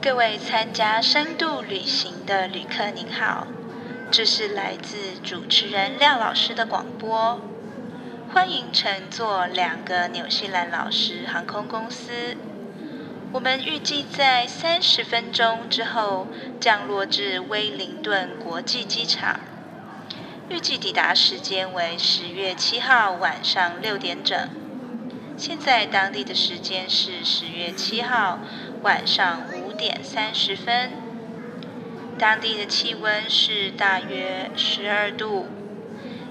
各位参加深度旅行的旅客您好，这是来自主持人廖老师的广播。欢迎乘坐两个纽西兰老师航空公司。我们预计在三十分钟之后降落至威灵顿国际机场，预计抵达时间为十月七号晚上六点整。现在当地的时间是十月七号晚上五点三十分，当地的气温是大约十二度，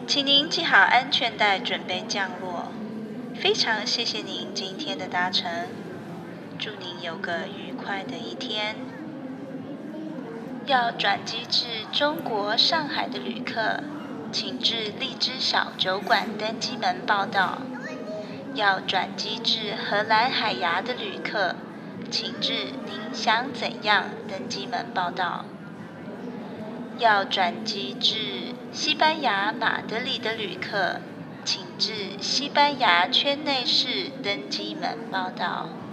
请您系好安全带，准备降落。非常谢谢您今天的搭乘。祝您有个愉快的一天。要转机至中国上海的旅客，请至荔枝小酒馆登机门报到；要转机至荷兰海牙的旅客，请至您想怎样登机门报道；要转机至西班牙马德里的旅客，请至西班牙圈内市登机门报道。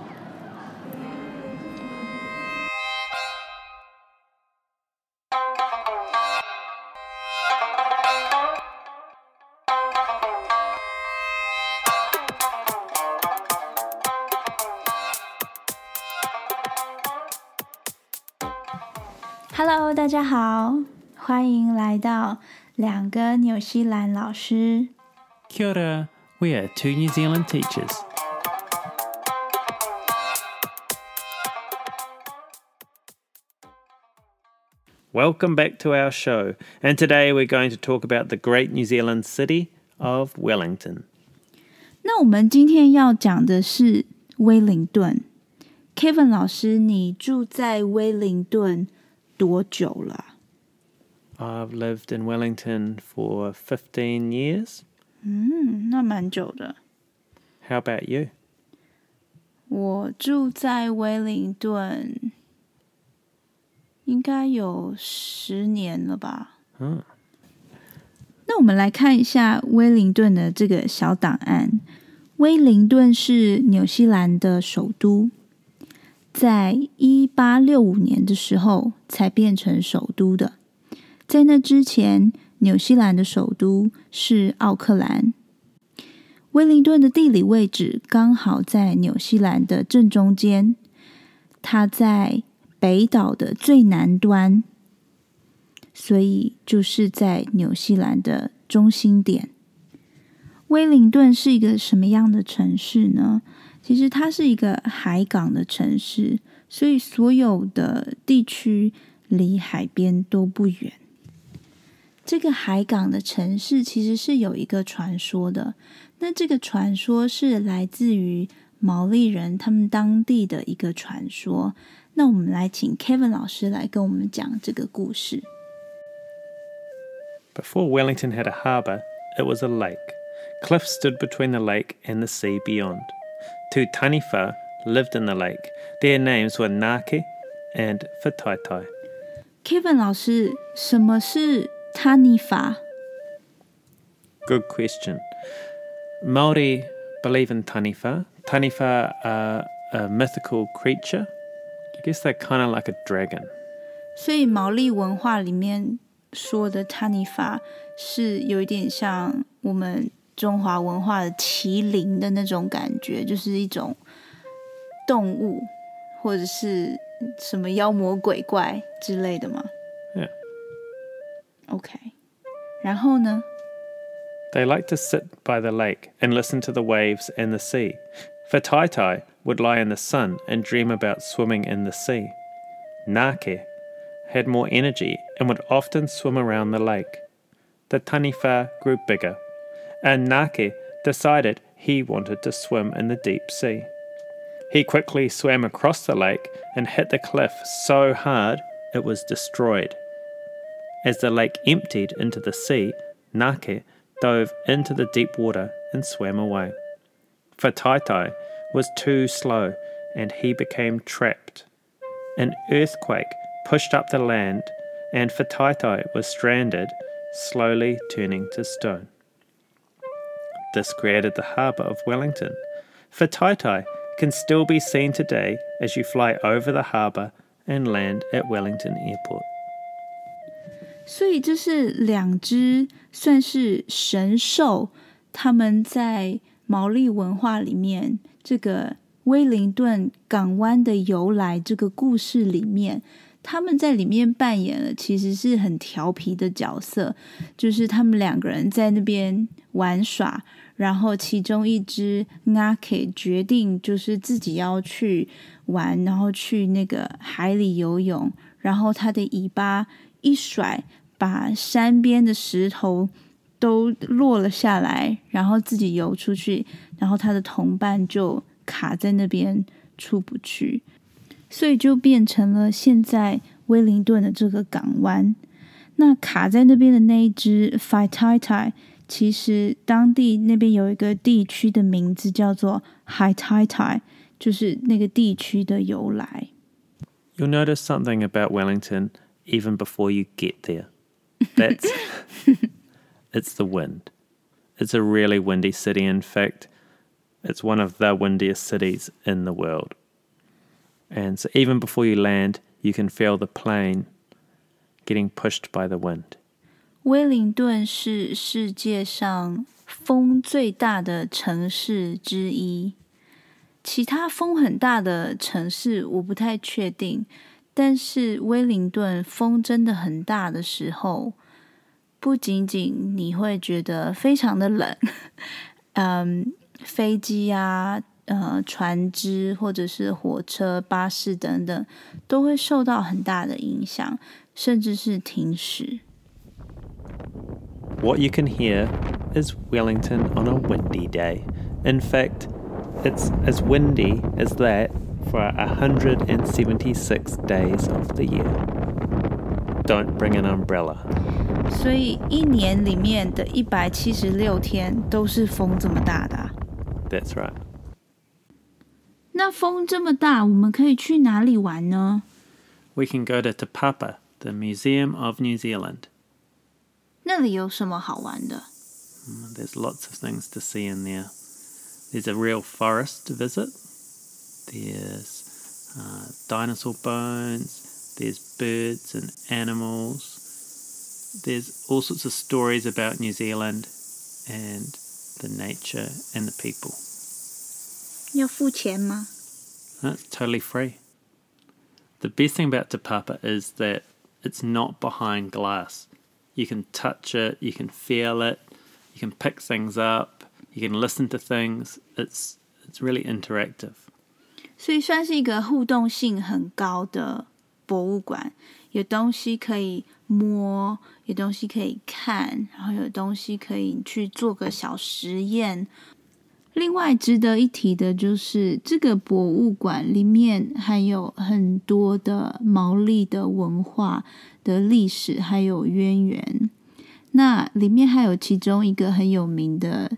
Hello，大家好，欢迎来到两个纽西兰老师。 Kia ora, we are two New Zealand teachers. Welcome back to our show, and today we're going to talk about the great New Zealand city of Wellington. 那我们今天要讲的是威灵顿。Kevin 老师，你住在威灵顿 多久了？I've lived in Wellington for fifteen years. 嗯，那蛮久的。How about you? 我住在威灵顿，应该有十年了吧。嗯那我们来看一下威灵顿的这个小档案。威灵顿是纽西兰的首都，在一八六五年的时候才变成首都的。在那之前，纽西兰的首都是奥克兰。威灵顿的地理位置刚好在纽西兰的正中间，它在北岛的最南端，所以就是在纽西兰的中心点。威灵顿是一个什么样的城市呢？其实它是一个海港的城市，所以所有的地区离海边都不远。这个海港的城市其实是有一个传说的，那这个传说是来自于毛利人他们当地的一个传说。那我们来请 Kevin 老师来跟我们讲这个故事。Before Wellington had a harbour, it was a lake. Cliffs stood between the lake and the sea beyond. two taniwha lived in the lake. Their names were Ngake and Whataitai. Kevin Good question. Maori believe in taniwha. Taniwha are a mythical creature. I guess they're kind of like a dragon. 所以毛利文化里面说的 taniwha 是有一点像我们中华文化的麒麟的那种感觉，就是一种动物或者是什么妖魔鬼怪之类的嘛。Yeah. OK，然后呢？They like to sit by the lake and listen to the waves and the sea. Whataitai would lie in the sun and dream about swimming in the sea. Ngake had more energy and would often swim around the lake. The taniwha grew bigger and Ngake decided he wanted to swim in the deep sea. He quickly swam across the lake and hit the cliff so hard it was destroyed. As the lake emptied into the sea, Ngake dove into the deep water and swam away. Whataitai was too slow and he became trapped. An earthquake pushed up the land and Whataitai was stranded, slowly turning to stone. This created the harbour of Wellington. Whataitai can still be seen today as you fly over the harbour and land at Wellington Airport. 所以这是两只算是神兽，他们在毛利文化里面，这个威灵顿港湾的由来这个故事里面，他们在里面扮演了其实是很调皮的角色，就是他们两个人在那边玩耍，然后其中一只 Nake 决定就是自己要去玩，然后去那个海里游泳，然后它的尾巴一甩，把山边的石头都落了下来，然后自己游出去，然后他的同伴就卡在那边出不去，所以就变成了现在威灵顿的这个港湾。那卡在那边的那一只 f i t a i t 其实当地那边有一个地区的名字叫做 Hataitai，就是那个地区的由来。You'll notice something about Wellington even before you get there. That's it's the wind. It's a really windy city. In fact, it's one of the windiest cities in the world. And so even before you land, you can feel the plane getting pushed by the wind. 威灵顿是世界上风最大的城市之一，其他风很大的城市我不太确定，但是威灵顿风真的很大的时候，不仅仅你会觉得非常的冷，嗯，飞机啊、呃船只或者是火车、巴士等等都会受到很大的影响，甚至是停驶。What you can hear is Wellington on a windy day. In fact, it's as windy as that for 176 days of the year. Don't bring an umbrella. 所以一年里面的一百七十六天都是风这么大的啊、 That's right. 那风这么大，我们可以去哪里玩呢？ We can go to Te Papa, the Museum of New Zealand. 那里有什么好玩的？ Mm, There's lots of things to see in there. There's a real forest to visit. There's uh, dinosaur bones. There's birds and animals. There's all sorts of stories about New Zealand and the nature and the people. 要付钱吗？ That's totally free. The best thing about Te Papa is that it's not behind glass. You can touch it, you can feel it, you can pick things up, you can listen to things. It's it's really interactive. 所以算是一个互动性很高的博物馆，有东西可以摸，有东西可以看，然后有东西可以去做个小实验。另外值得一提的就是，这个博物馆里面还有很多的毛利的文化 的历史，还有渊源。那里面还有其中一个很有名的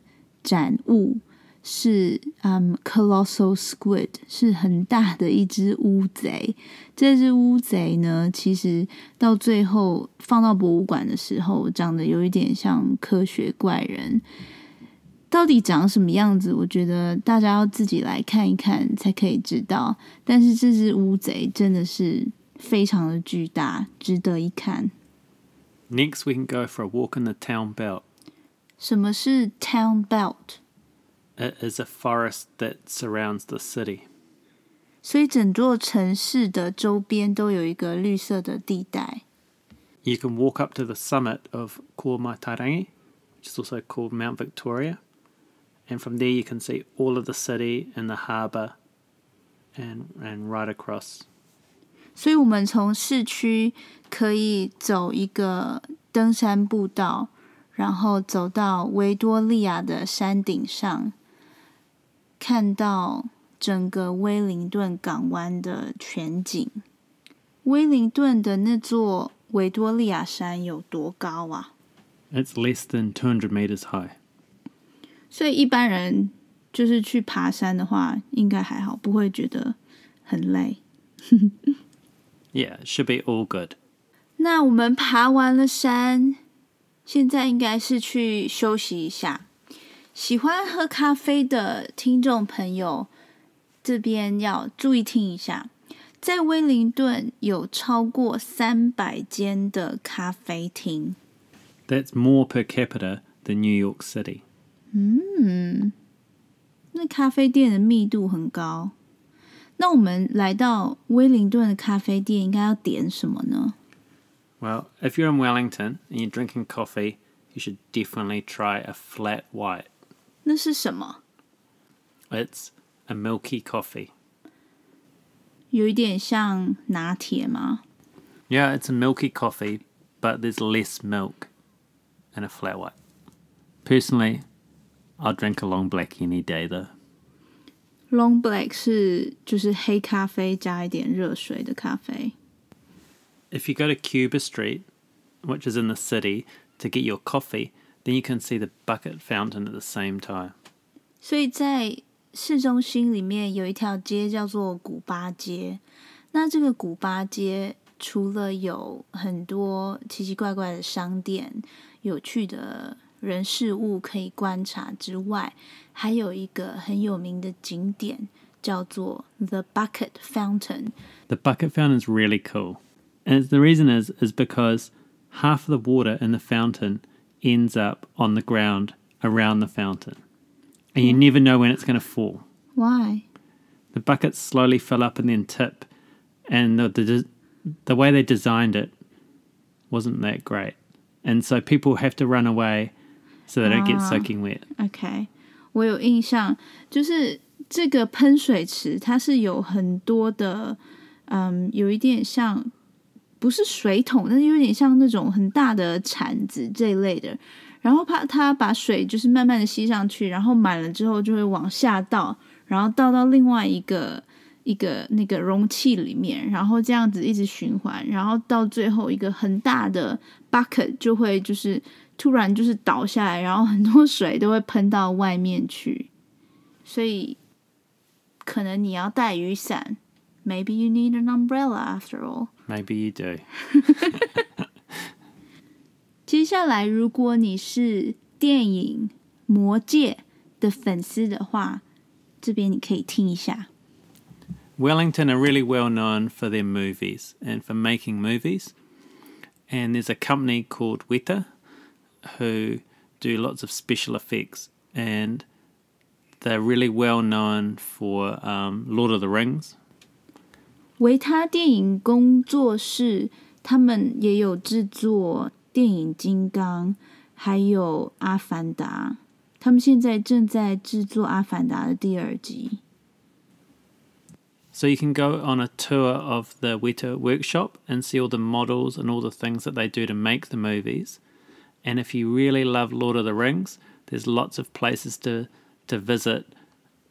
展物，是嗯、colossal squid，是很大的一只乌贼。这只乌贼呢，其实到最后放到博物馆的时候，长得有一点像科学怪人。到底长什么样子？我觉得大家要自己来看一看才可以知道。但是这只乌贼真的是非常的巨大，值得一看。 Next, we can go for a walk in the town belt. 什么是 town belt？ It is a forest that surrounds the city. 所以整座城市的周边都有一个绿色的地带。 You can walk up to the summit of Kuomatarangi, which is also called Mount Victoria. And from there, you can see all of the city and the harbour and, and right across. 所以我们从市区可以走一个登山步道，然后走到维多利亚的山顶上，看到整个威灵顿港湾的全景。威灵顿的那座维多利亚山有多高啊？It's less than two hundred metres high. 所以一般人就是去爬山的话，应该还好，不会觉得很累。Yeah, it should be all good. 那我们爬完了山，现在应该是去休息一下。喜欢喝咖啡的听众朋友，这边要注意听一下。 在威灵顿有超过三百间的咖啡厅。 That's more per capita than New York City. 嗯，那咖啡店的密度很高。 那我们来到威灵顿的咖啡店，应该要点什么呢？ Well, if you're in Wellington and you're drinking coffee, you should definitely try a flat white. 那是什么？ It's a milky coffee. 有一点像拿铁吗？ Yeah, it's a milky coffee, but there's less milk in a flat white. Personally, I'll drink a long black any day though. Long Black 是就是黑咖啡加一点热水的咖啡。If you go to Cuba Street, which is in the city, to get your coffee, then you can see the bucket fountain at the same time. 所以在市中心里面有一条街叫做古巴街。那这个古巴街除了有很多奇奇怪怪的商店、有趣的人事物可以观察之外，还有一个很有名的景点叫做 The Bucket Fountain。 The bucket fountain is really cool. And it's- the reason is is because half of the water in the fountain ends up on the ground around the fountain. And you never know when it's going to fall. Why？ The buckets slowly fill up and then tip. And the, the the way they designed it wasn't that great. And so people have to run away so they don't get Ah. soaking wet. OK， 我有印象，就是这个喷水池，它是有很多的，嗯，有一点像不是水桶，但是有点像那种很大的铲子这一类的。然后怕它把水就是慢慢的吸上去，然后满了之后就会往下倒，然后倒到另外一个一个那个容器里面，然后这样子一直循环，然后到最后一个很大的 bucket 就会就是突然就是倒下来，然后很多水都会喷到外面去，所以可能你要带雨伞。Maybe you need an umbrella after all. Maybe you do. 接下来，如果你是电影《魔戒》的粉丝的话，这边你可以听一下。Wellington are really well known for their movies and for making movies. And there's a company called Weta who do lots of special effects. And they're really well known for um, Lord of the Rings. 维他电影工作室，他们也有制作电影《金刚》，还有《阿凡达》。他们现在正在制作《阿凡达》的第二集。 So you can go on a tour of the Weta workshop and see all the models and all the things that they do to make the movies. And if you really love Lord of the Rings, there's lots of places to to visit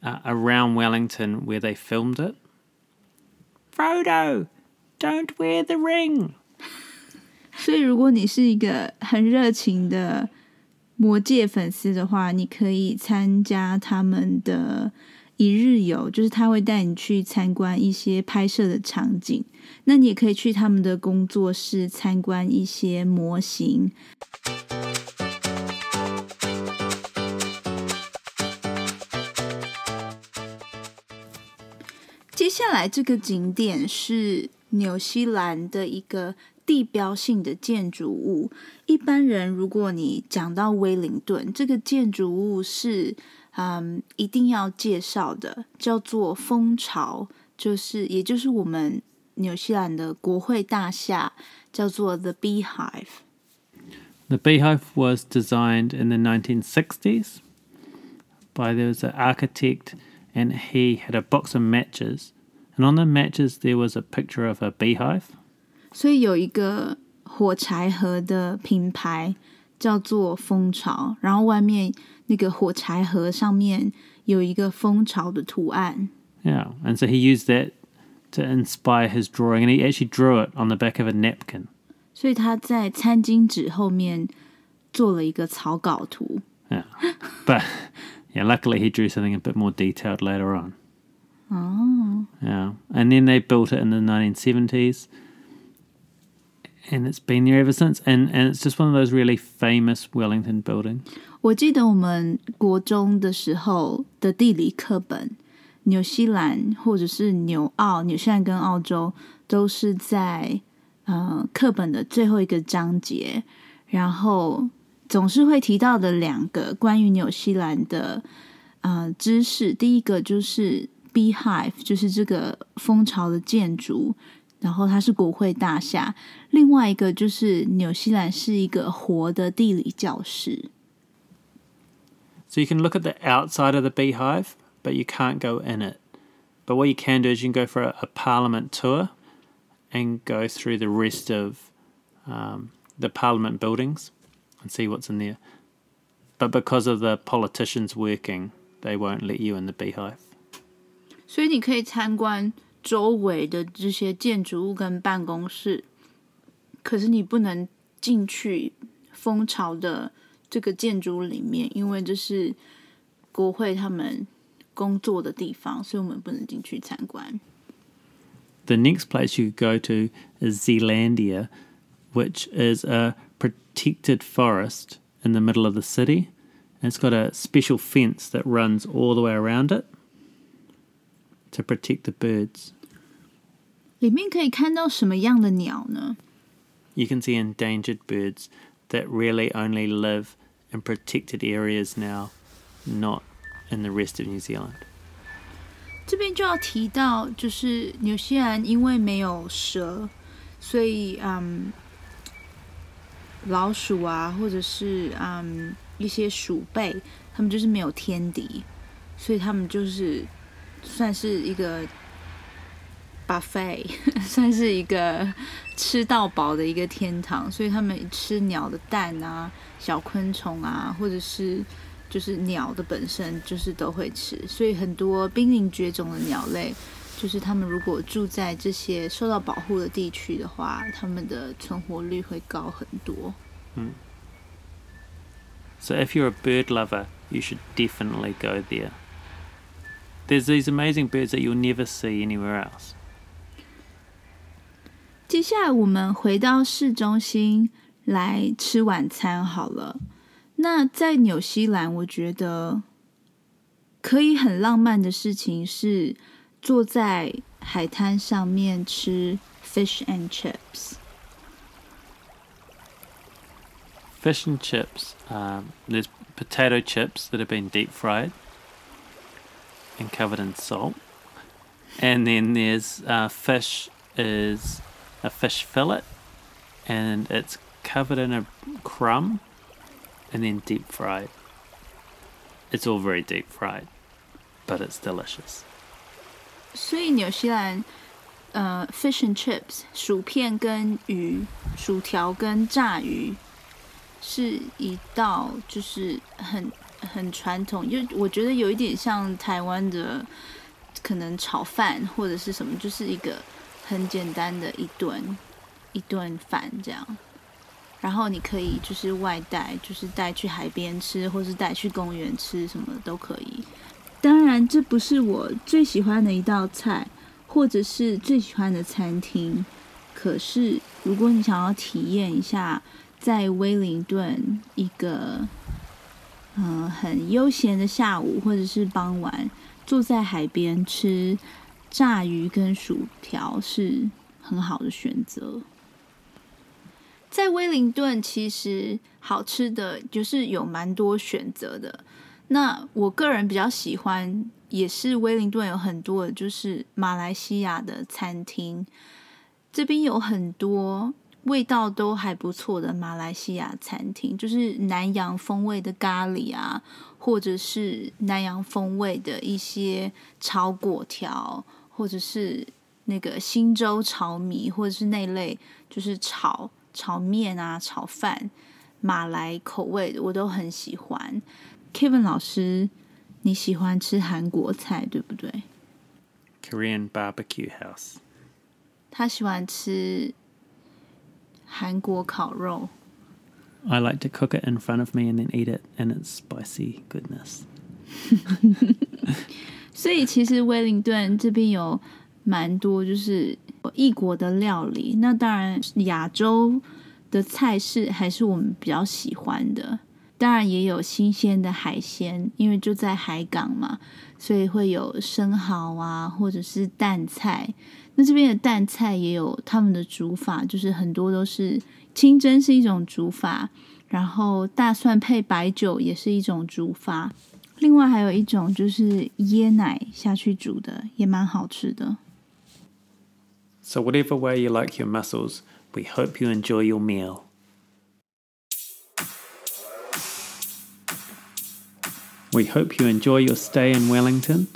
uh, around Wellington where they filmed it. Frodo, don't wear the ring. 所以，如果你是一个很热情的魔界粉丝的话，你可以参加他们的 一日游，就是他会带你去参观一些拍摄的场景。那你也可以去他们的工作室参观一些模型。接下来这个景点是纽西兰的一个地标性的建筑物。一般人如果你讲到威灵顿，这个建筑物是嗯一定要介绍的，叫做蜂巢，就是也就是我们纽西兰的国会大厦，叫做 The Beehive。The beehive was designed in the 1960s by there was an architect, and he had a box of matches, and on the matches there was a picture of a beehive. 所以有一个火柴盒的品牌叫做蜂巢，然后外面那个火柴盒上面有一个蜂巢的图案。 Yeah, and so he used that to inspire his drawing, and he actually drew it on the back of a napkin. 所以他在餐巾纸后面做了一个草稿图。 Yeah, but yeah, luckily he drew something a bit more detailed later on. 哦， Yeah, and then they built it in the 1970s, And it's been there ever since. And and it's just one of those really famous Wellington buildings. 我记得我们国中的时候的地理课本纽西兰或者是纽澳，纽西兰跟澳洲都是在呃课本的最后一个章节，然后总是会提到的两个关于纽西兰的呃知识。第一个就是 Beehive，就是这个蜂巢的建筑，然后它是国会大厦。另外一个就是纽西兰是一个活的地理教室。 So you can look at the outside of the beehive, but you can't go in it. But what you can do is you can go for a, a parliament tour and go through the rest of um, the parliament buildings and see what's in there. But because of the politicians working, they won't let you in the beehive. 所以你可以参观 周围的这些建筑物跟办公室，可是你不能进去蜂巢的这个建筑里面，因为这是国会他们工作的地方，所以我们不能进去参观。 The next place you could go to is Zealandia, which is a protected forest in the middle of the city. And it's got a special fence that runs all the way around it to protect the birds. 里面可以看到什么样的鸟呢？ You can see endangered birds that really only live in protected areas now, not in the rest of New Zealand. 这边就要提到，就是纽西兰因为没有蛇，所以嗯，老鼠啊，或者是嗯一些鼠辈，他们就是没有天敌，所以他们就是算是一个 buffet，算是一个吃到饱的一个天堂，所以他们吃鸟的蛋啊、小昆虫啊，或者是就是鸟的本身就是都会吃，所以很多濒临绝种的鸟类，就是他们如果住在这些受到保护的地区的话，他们的存活率会高很多。嗯 So if you're a bird lover, you should definitely go there. There's these amazing birds that you'll never see anywhere else. 接下来我们回到市中心来吃晚餐好了。那在纽西兰，我觉得可以很浪漫的事情是坐在海滩上面吃 fish and chips。 Fish and chips. Um, there's potato chips that have been deep fried and covered in salt. And then there's uh, fish is a fish fillet and it's covered in a crumb and then deep fried. It's all very deep fried, but it's delicious. 所以纽西兰，呃，fish and chips 薯片跟鱼、薯条跟炸鱼是一道就是很很传统，就我觉得有一点像台湾的可能炒饭或者是什么，就是一个 很简单的一顿一顿饭这样。然后你可以就是外带，就是带去海边吃，或是带去公园吃，什么都可以。当然，这不是我最喜欢的一道菜，或者是最喜欢的餐厅。可是，如果你想要体验一下在威灵顿一个嗯、很悠闲的下午，或者是傍晚，坐在海边吃炸鱼跟薯条，是很好的选择。在威灵顿，其实好吃的就是有蛮多选择的。那我个人比较喜欢，也是威灵顿有很多的就是马来西亚的餐厅，这边有很多味道都还不错的马来西亚餐厅，就是南洋风味的咖喱啊，或者是南洋风味的一些炒粿条，或者是那个新州炒米，或者是那类就是炒炒面啊、炒饭，马来口味的我都很喜欢。Kevin 老师，你喜欢吃韩国菜对不对？Korean barbecue house. 他喜欢吃韩国烤肉。I like to cook it in front of me and then eat it and its spicy goodness. 所以其实威灵顿这边有蛮多就是异国的料理，那当然亚洲的菜式还是我们比较喜欢的。当然也有新鲜的海鲜，因为就在海港嘛，所以会有生蚝啊，或者是蛋菜。那这边的蛋菜也有他们的煮法，就是很多都是清蒸是一种煮法，然后大蒜配白酒也是一种煮法。另外还有一种就是椰奶下去煮的，也蛮好吃的。So whatever way you like your mussels, we hope you enjoy your meal. We hope you enjoy your stay in Wellington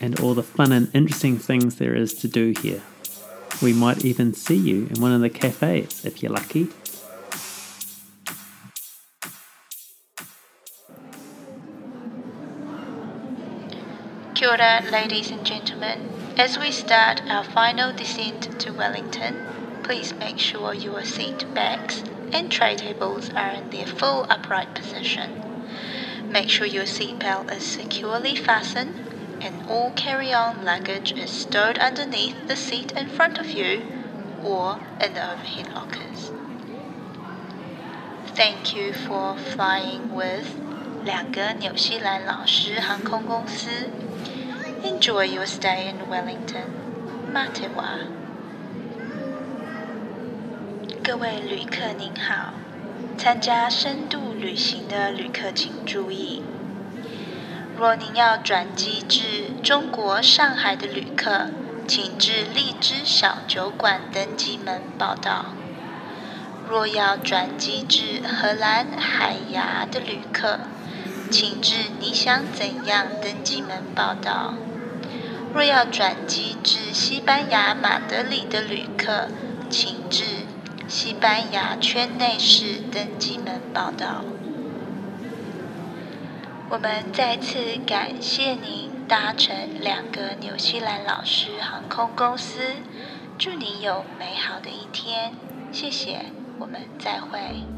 and all the fun and interesting things there is to do here. We might even see you in one of the cafes if you're lucky. Kia ora, ladies and gentlemen. As we start our final descent to Wellington, please make sure your seat backs and tray tables are in their full upright position. Make sure your seatbelt is securely fastened and all carry-on luggage is stowed underneath the seat in front of you or in the overhead lockers. Thank you for flying with 两个纽西兰老师航空公司。 Enjoy your stay in Wellington. Matewa. 各位旅客您好，参加深度旅行的旅客请注意，若您要转机至中国上海的旅客，请至荔枝小酒馆登机门报到；若要转机至荷兰海牙的旅客，请至你想怎样登机门报到。若要转机至西班牙马德里的旅客，请至西班牙圈内市登机门报到。我们再次感谢您搭乘两个纽西兰老师航空公司，祝您有美好的一天，谢谢，我们再会。